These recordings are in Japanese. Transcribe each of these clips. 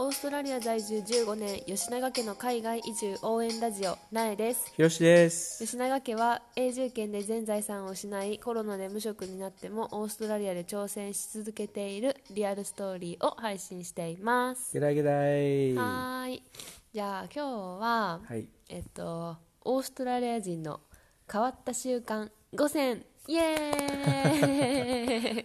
オーストラリア在住15年吉永家の海外移住応援ラジオなえですひろしです。吉永家は永住権で全財産を失いコロナで無職になってもオーストラリアで挑戦し続けているリアルストーリーを配信していますゲラゲライ。はいじゃあ今日は、い。えっとオーストラリア人の変わった習慣5選イエーイ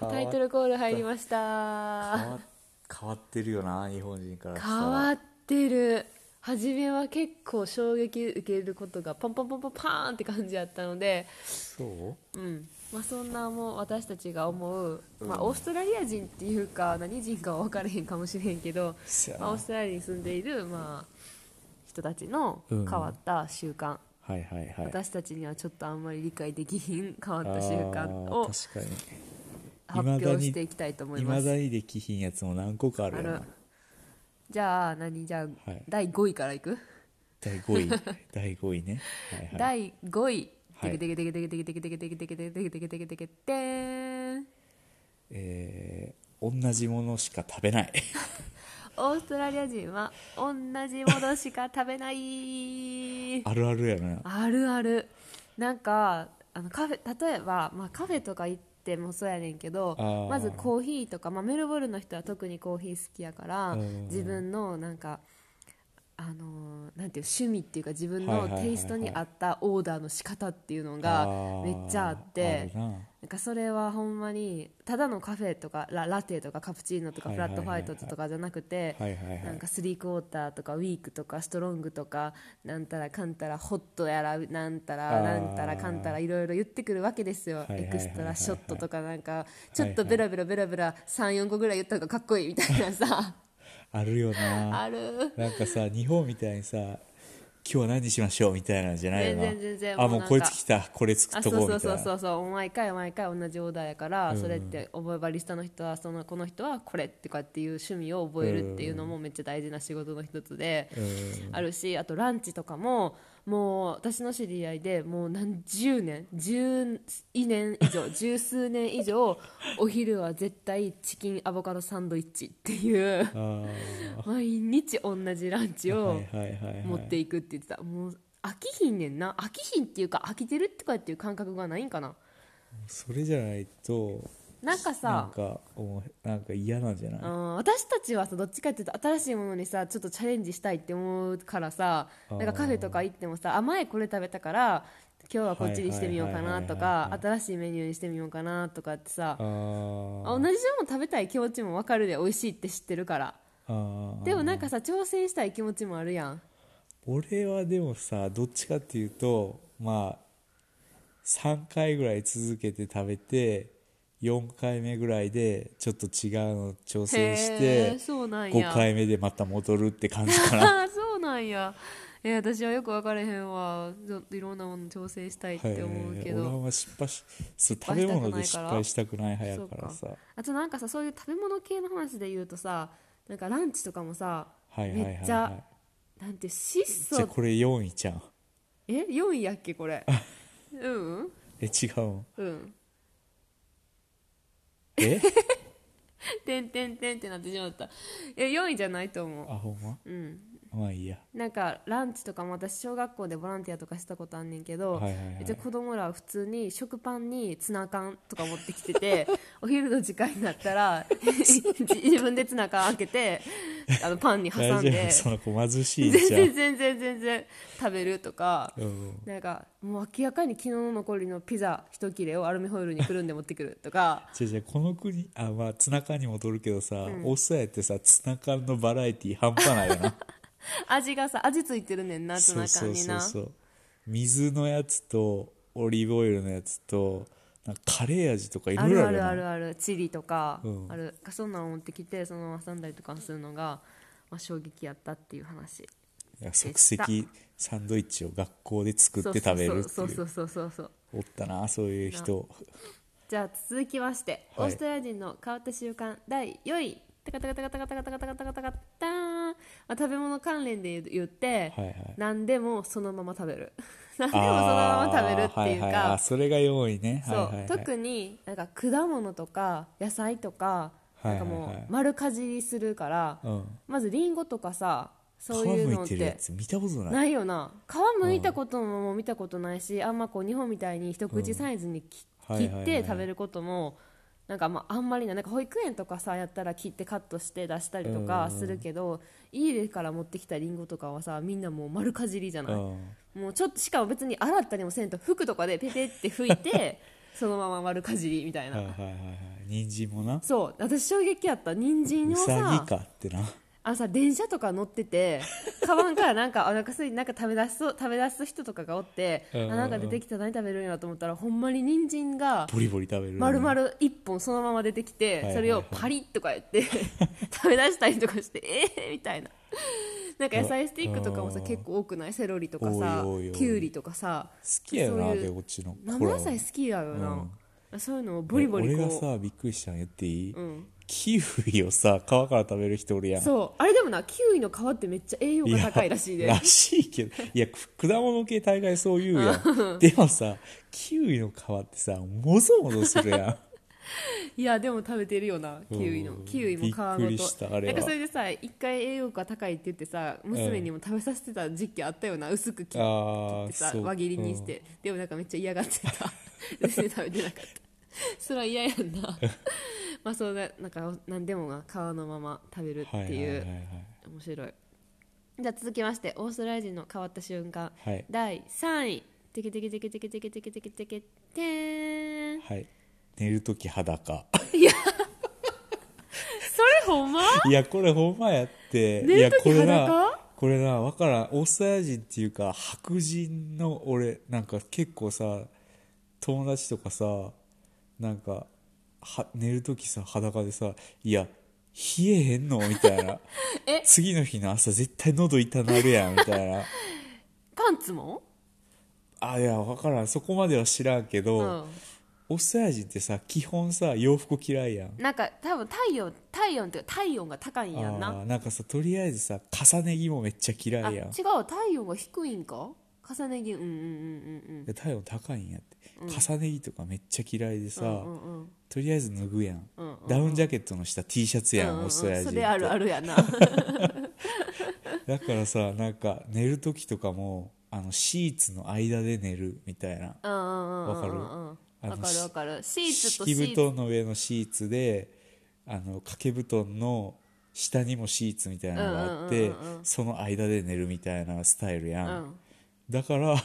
タイトルコール入りました変わってるよな、日本人からしたら。変わってる。初めは結構衝撃受けることがパンパンパンパンパーンって感じやったのでそう？うん。まあ、そんなもう私たちが思う、まあ、オーストラリア人っていうか何人かは分からへんかもしれんけど、まあ、オーストラリアに住んでいる、まあ、人たちの変わった習慣、はいはいはい。私たちにはちょっとあんまり理解できひん変わった習慣あをー確かに。発表していきたいと思いいまますだにできひんやつも何個かあるよな。じゃあ何じゃあ、はい第5位からいく？第5位。第5位ね。はいはい。第5位はいテケテケテケテケテケテケテケテケテケテケテケテケテケテケテーンえー、同じものしか食べない。オーストラリア人は同じものしか食べないあるあるやな。あるあるなんかあのカフェ例えば、まあ、カフェとか行ってもそうやねんけどまずコーヒーとか、まあ、メルボルンの人は特にコーヒー好きやからうん。自分のなんかあのーなんていう趣味っていうか自分のテイストに合ったオーダーの仕方っていうのあがー。めっちゃあってな。なんかそれはほんまにただのカフェとかララテとかカプチーノとかフラットホワイトとかじゃなくてなんかスリークォーターとかウィークとかストロングとかなんたらかんたらホットやらなんたらなんたらかんたらいろいろ言ってくるわけですよ。エクストラショットとかなんかちょっとベラベラベラベラ34個ぐらい言った方がかっこいいみたいなさあるよな。ある。なんかさ日本みたいにさ今日は何にしましょうみたいなんじゃないよな。全然全然。あもうこいつ来た。これ作っとこうみたいうな。そそうそうそう毎回毎回同じオーダーやから、うんそれって覚えバリスタの人はそのこの人はこれってかっていう趣味を覚えるっていうのもめっちゃ大事な仕事の一つで、うん。あるしあとランチとかももう私の知り合いでもう何十年十年以上 十数年以上お昼は絶対チキンアボカドサンドイッチっていう毎日同じランチを持っていくって言ってた。もう飽きひんねんな。飽きひんっていうか飽きてるとかっていう感覚がないんかな。それじゃないとなんかなんさかなんか嫌なんじゃない？うん私たちはさどっちかっていうと新しいものにさちょっとチャレンジしたいって思うからさなんかカフェとか行ってもさあ前これ食べたから今日はこっちにしてみようかなとかはい新しいメニューにしてみようかなとかってさ同じもの食べたい気持ちも分かるで美味しいって知ってるから。でもなんかさ挑戦したい気持ちもあるやん。俺はでもさどっちかっていうとまあ3回ぐらい続けて食べて4回目ぐらいでちょっっと違うの挑戦しへてーそうなんや。5回目でまた戻るって感じかな。あ あそうなんや。え私はよく分からへんわ。ちょいろんなもの挑戦したいって思うけど、はいはいはい俺は失敗し食べ物で失敗したくない派やからさ。あとなんかさそういう食べ物系の話で言うとさなんかランチとかもさ、はいはいはいはい。めっちゃなんて質素。じゃあこれ4位じゃん。え4位やっけこれ。うんえ違うんうんえ？てんてんてんってなってしまった。え4位じゃないと思あほんま？ううんまあいいや。なんかランチとかも私小学校でボランティアとかしたことあんねんけど、はいはいはい。じゃあ子供らは普通に食パンにツナ缶とか持ってきてて お昼の時間になったら自分でツナ缶開けてあのパンに挟んで夫その子貧しいん全じゃん。然全然全然食べるとかうん。なんかもう明らかに昨日の残りのピザ一切れをアルミホイルにくるんで持ってくるとか。じゃあじゃあこの国あまあツナ缶に戻るけどさ、オーストラリアってさツナ缶のバラエティ半端ないよな 味がさ味ついてるねんなツナそうそう缶になそうそう水のやつとオリーブオイルのやつとなんかカレー味とかいあるあるろいろあるあるある。チリとか、うん。ある。そんなの持ってきてその挟んだりとかするのが、まあ、衝撃やったっていう話いや即席サンドイッチを学校で作って食べるっていう。そうそうそうそうそうおったなそういう人。じゃあ続きまして、はい。オーストラリア人の変わった習慣第4位。タカタカタカタカタカタカタカタカタカターン、まあ、食べ物関連で言って、はいはい。何でもそのまま食べる。何でもそのまま食べるっていうか、はいはい。あそれが4位ね。そう、はいはいはい。特になんか果物とか野菜とかなんかもうはい。はいはい丸かじりするから、うん。まずリンゴとかさそう皮いうのって見たことない。ないよな。皮むいたことも見たことないしあんまこう日本みたいに一口サイズにき切っはいはいはいて食べることもなんかまああんまりないなんか保育園とかさやったら切ってカットして出したりとかするけど家から持ってきたリンゴとかはさみんなもう丸かじりじゃない。うん。もうちょっとしかも別に洗ったりもせんと服とかでペペって拭いて そのまま丸かじりみたいな、はいはいはいはい。人参もな。そう。私衝撃やった。人参うをささぎかってなあのさ電車とか乗っててカバンからなんかお腹すいなんか食べ出す食べ出す人とかがおってうんうんうん。あなんか出てきた何食べるんやと思ったらほんまに人参がボリボリ食べる丸々一本そのまま出てきて、はいはいそれをパリッとかやって 食べ出したりとかしてえー、みたいな。なんか野菜スティックとかもさうん結構多くない？セロリとかさきゅうりとかさ好きやよなそういうでこっちの。生野菜好きやよな、そういうのをボリボリ俺がこさびっくりしたの言っていい、んキウイをさ皮から食べる人おるやうん。そう。あれでもなキウイの皮ってめっちゃ栄養が高いらしいで。らしいけどいやく果物系大概そう言うやん。でもさキウイの皮ってさもぞもぞするやん。いやでも食べてるよなキウイの。うん。キウイも皮ごと。びっくりしたあれは。なんかそれでさ一回栄養価高いって言ってさ娘にも食べさせてた時期あったよな薄く切ってさ輪切りにして、でもなんかめっちゃ嫌がってた。全然食べてなかった。それは嫌やんなまあそうだなんか何でもが皮のまま食べるっていう、面白い。じゃあ続きましてオーストラリア人の変わった瞬間、はい。第3位。テケテケテケテケテケテケテケテケテーンはい寝るとき裸それほんまいやこれほんまやって寝る時いやこれな裸これなわからんオーストラリア人っていうか白人の俺なんか結構さ友達とかさなんかは寝るときさ裸でさいや冷えへんの？みたいな。え？次の日の朝絶対喉痛なるやん。みたいな。パンツも？あいや分からん。そこまでは知らんけど、うん。オーストラリア人ってさ基本さ洋服嫌いやん。なんか多分体温体温って体温が高いんやんな。なんかさとりあえずさ重ね着もめっちゃ嫌いやん。う体温が低いんか？重ね着。うんうんうんで体温高いんやって、重ね着とかめっちゃ嫌いでさ、うんうんうんうんとりあえず脱ぐやん、うんダウンジャケットの下 T シャツやん、うんうんオーストラリア人って。それあるあるやな。だからさなんか寝る時とかもあのシーツの間で寝るみたいな。うんうんうんうん。うんわかる？わかるわかる。シーツと敷布シーツ。団の上のシーツであの掛け布団の下にもシーツみたいなのがあって、うんうんうんうん。その間で寝るみたいなスタイルやん、うん。だから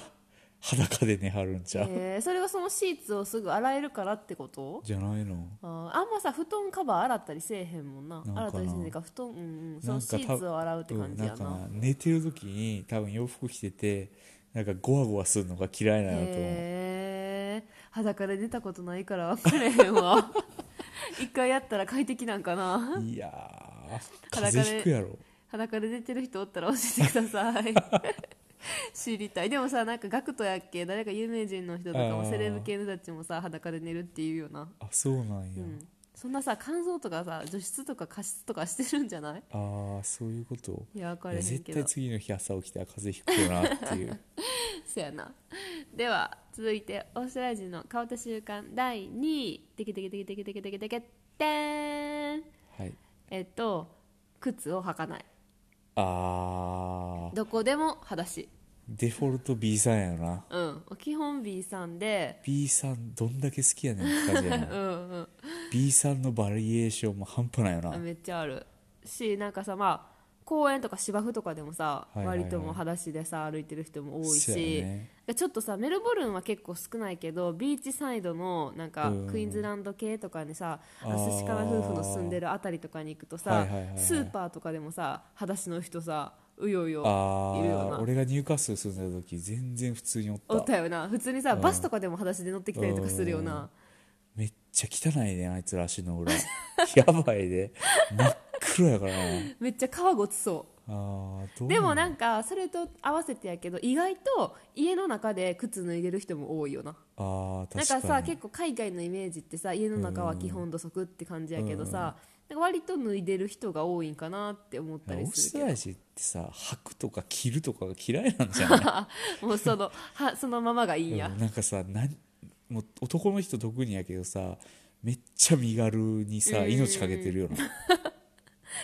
裸で寝はるんちゃう、えー。それがそのシーツをすぐ洗えるからってこと？じゃないの。あー。あんまさ布団カバー洗ったりせえへんもんな。洗ったりせんか布団うんうん。そのシーツを洗うって感じやな,、うん寝てる時に多分洋服着ててなんかゴワゴワするのが嫌いなんやと思う、へえ裸で出たことないから分かれへんわ。一回やったら快適なんかな。いやー裸で風邪ひくやろ。裸で出てる人おったら教えてください 知りたい。でもさなんかガクトやっけ？誰か有名人の人とかもセレブ系の人たちもさ裸で寝るっていうよな。あそうなんや、うん。そんなさ肝臓とかさ除湿とか加湿とかしてるんじゃない？ああそういうこと？いや分かれへんけど。対次の日朝起きたら風邪ひくよなっていう。そやな。では続いてオーストラリア人の変わった習慣第2位。テケテケテケテケテケテケテケテーンはいえっと靴を履かないあーどこでも裸足デフォルト B さんやな。うん。基本 B さんで。B さんどんだけ好きやねんって感じやな。うんうん。B さんのバリエーションも半端ないよな。めっちゃある。しなんかさまあ公園とか芝生とかでもさ、はいはいはい。割ともう裸足でさ歩いてる人も多いそうし、やね。ちょっとさメルボルンは結構少ないけどビーチサイドのなんかうんクイーンズランド系とかにさあー。寿司かな夫婦の住んでるあたりとかに行くとさ、はいはいはいはい。スーパーとかでもさ裸足の人さうようよ。あいるよな。あ俺がニューカッスル住んでた時全然普通におった。おったよな。普通にさ、うん。バスとかでも裸足で乗ってきたりとかするよな、めっちゃ汚いねあいつら足の裏。やばいで真っ黒やからな。めっちゃ皮ごつそう。あうでもなんんかそれと合わせてやけど意外と家の中で靴脱いでる人も多いよな。あ確かに。かさ結構海外のイメージってさ家の中は基本土足って感じやけどさ、なんか割と脱いでる人が多いんかなって思ったりするけトラリア人ってさ履くとか着るとかが嫌いなんじゃない？ど もうそのはそのままがいいんや、うんなんかさなんもう男の人特にやけどさめっちゃ身軽にさ命かけてるよな。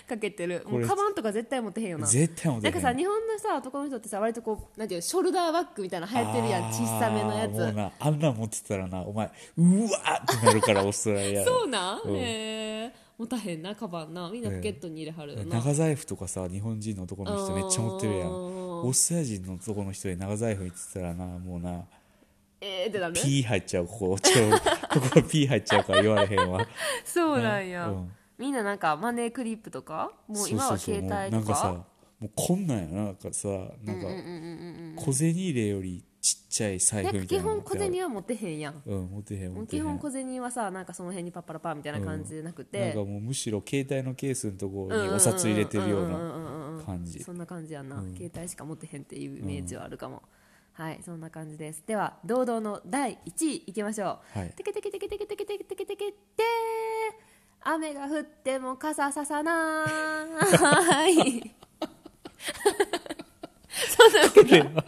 かけてる。もうカバンとか絶対持ってへんよな。絶対持ってへん。なんかさ日本のさ男の人ってさ割とこうなんていうのショルダーバッグみたいなの流行ってるやん。小さめのやつ。なあんなん持ってたらなお前うわーってなるからオーストラリアそうなん、うん。へえ持たへんなカバンな。みんなポケットに入れはるよな、長財布とかさ日本人の男の人めっちゃ持ってるやん。うんオーストラリア人の男の人で長財布にってたらなもうな。えーってなるピー入っちゃうここ。ちょ ここピー入っちゃうから言われへんわ。そうなんや、うん。みんななんかマネークリップとか？もう今は携帯とか？そうそうそうなんかさもうこんなんやな。なんかさなんか小銭入れよりちっちゃい財布みたいなの本小銭は持ってへんやん。うん持ってへん持ってへん。基本小銭はさなんかその辺にパッパラパーみたいな感じじゃなくなんて、かもうむしろ携帯のケースのところにお札入れてるような感じ。そんな感じやん。な、携帯しか持ってへんっていうイメージはあるかも、はいそんな感じです。では堂々の第1位いきましょう、はい。テケテケテケテケテケテケテケテケテ雨が降っても傘ささないこれは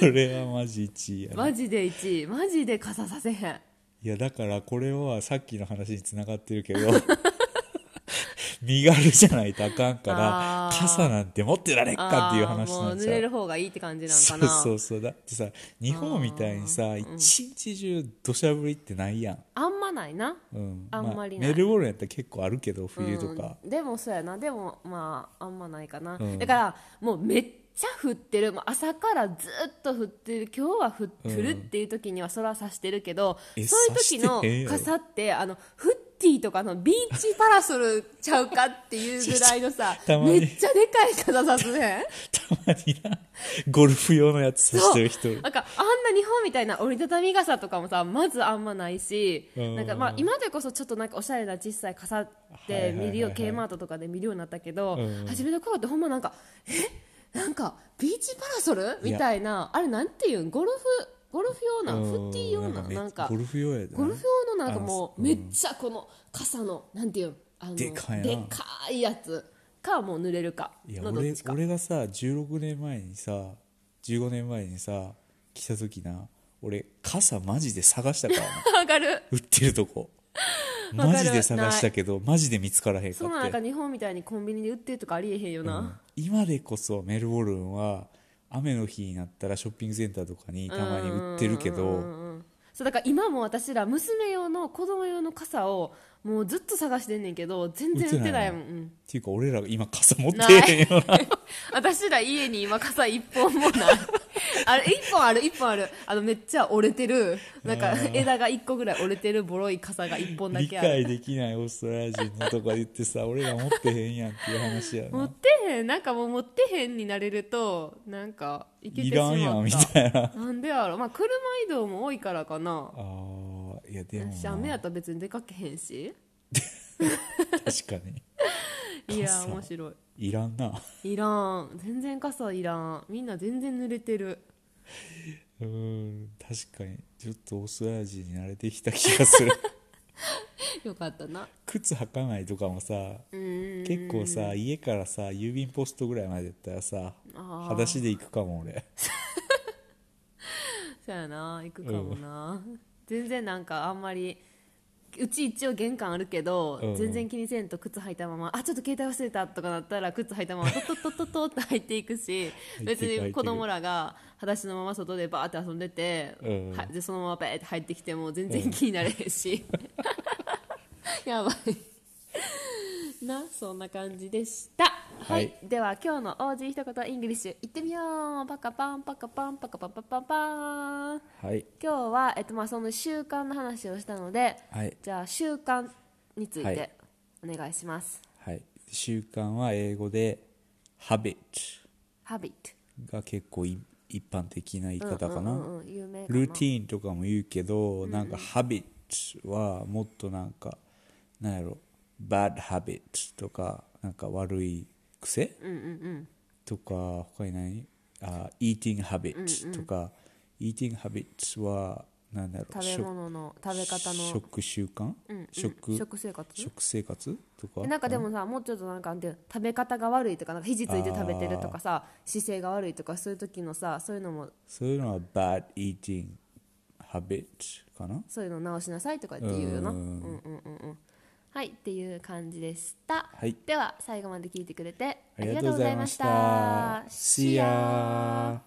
これはマジ1位やな。マジで1位。マジで傘させへん。いやだからこれはさっきの話につながってるけど 身軽じゃないとあかんからあー。傘なんて持ってられっかっていう話もうん濡なちゃう。れる方がいいって感じなんそうかな。そうそうだってさ日本みたいにさ一日中土砂降りってないやん、あんまないな。うん。あんまりない。メルボルンやったら結構あるけど冬とか、うん。でもそうやな。でもまああんまないかな、うん。だからもうめっちゃ降ってる。もう朝からずっと降ってる。今日は降降るっていう時には空さしてるけど、えそういう時の傘ってあのフッティとかのビーチパラソルちゃうかっていうぐらいのさ めっちゃでかい傘さすね たまにな。ゴルフ用のやつさしてる人。なんかあんな日本みたいな折りたたみ傘とかもさまずあんまないし、うん。なんかまあ今でこそちょっとなんかおしゃれな小さい傘って見るよ、はいはいはいはい K マートとかで見るようになったけど、うん初めの頃ってほんまなんかえなんかビーチパラソル？みたいな。あれなんていうん？ゴルフゴルフ用な、うん。フッティー用なめなんか。ゴルフ用やゴルフ用のなんかもうめっちゃこの傘のなんていうん？あのでかいやつかもう濡れるか。のどっちか俺がさ16年前にさ15年前にさ来た時な俺傘マジで探したからな。わかる。売ってるとこマジで探したけどマジで見つからへんかそんななんかって日本みたいにコンビニで売ってるとかありえへんよな、今でこそメルボルンは雨の日になったらショッピングセンターとかにたまに売ってるけどそうだから今も私ら娘用の子供用の傘をもうずっと探してんねんけど全然売ってない。もん、うん。っていうか俺ら今傘持ってへんよな。私ら家に今傘一本もないあれ一本ある一本ある。あのめっちゃ折れてる。なんか枝が一個ぐらい折れてるボロい傘が一本だ理けある。解できないオーストラリア人のとか言ってさ俺ら持ってへんやんっていう話やな。持ってへんなんかもう持ってへんになれるとなんかいけていしまった。らんやんみたいな。なんでやろ。まあ車移動も多いからかな。あーいやでも。私雨やったら別に出かけへんし。確かに。いや傘。面白いいらんな。いらん。全然傘いらん。みんな全然濡れてる。うーん確かに。ちょっとオーストラリア人に慣れてきた気がする。よかったな。靴履かないとかもさうん。結構さ家からさ郵便ポストぐらいまでやったらさ裸足で行くかも俺。そうやな行くかもな、全然なんかあんまりうち一応玄関あるけど、うん。全然気にせんと靴履いたままあちょっと携帯忘れたとかなったら靴履いたままトットットットって入っていくし別に子供らが裸足のまま外でバーって遊んでて、うん。はでそのままバーって入ってきても全然気になれへんし、やばいなそんな感じでした。はい、はい。では今日の OG 一言イングリッシュいってみよう。パカパンパカパンパカパンパパンパン。はい。今日は、えっとまあ、その習慣の話をしたので、はい。じゃあ習慣についはい。てお願いします、はい。習慣は英語で habit habit が結構い一般的な言い方かな、うんうんルーティーンとかも言うけど、なんか habit はもっとなんかなんやろ bad habit とかなんか悪い癖、うんうんうん。とか他に何あ eating habit とか、eating habits はなんだろう？食べ物の食べ方の。食習慣、うんうん。食？食生活？食生活？とか？えなんかでもさもうちょっとなんかなんていうの食べ方が悪いとかなんか肘ついて食べてるとかさ姿勢が悪いとかそういう時のさそういうのも。そういうのは bad eating habit かな？そういうの直しなさいとか言って言うよな。ううんんうんうんうんはいっていう感じでした、はい。では最後まで聞いてくれてありがとうございました。See ya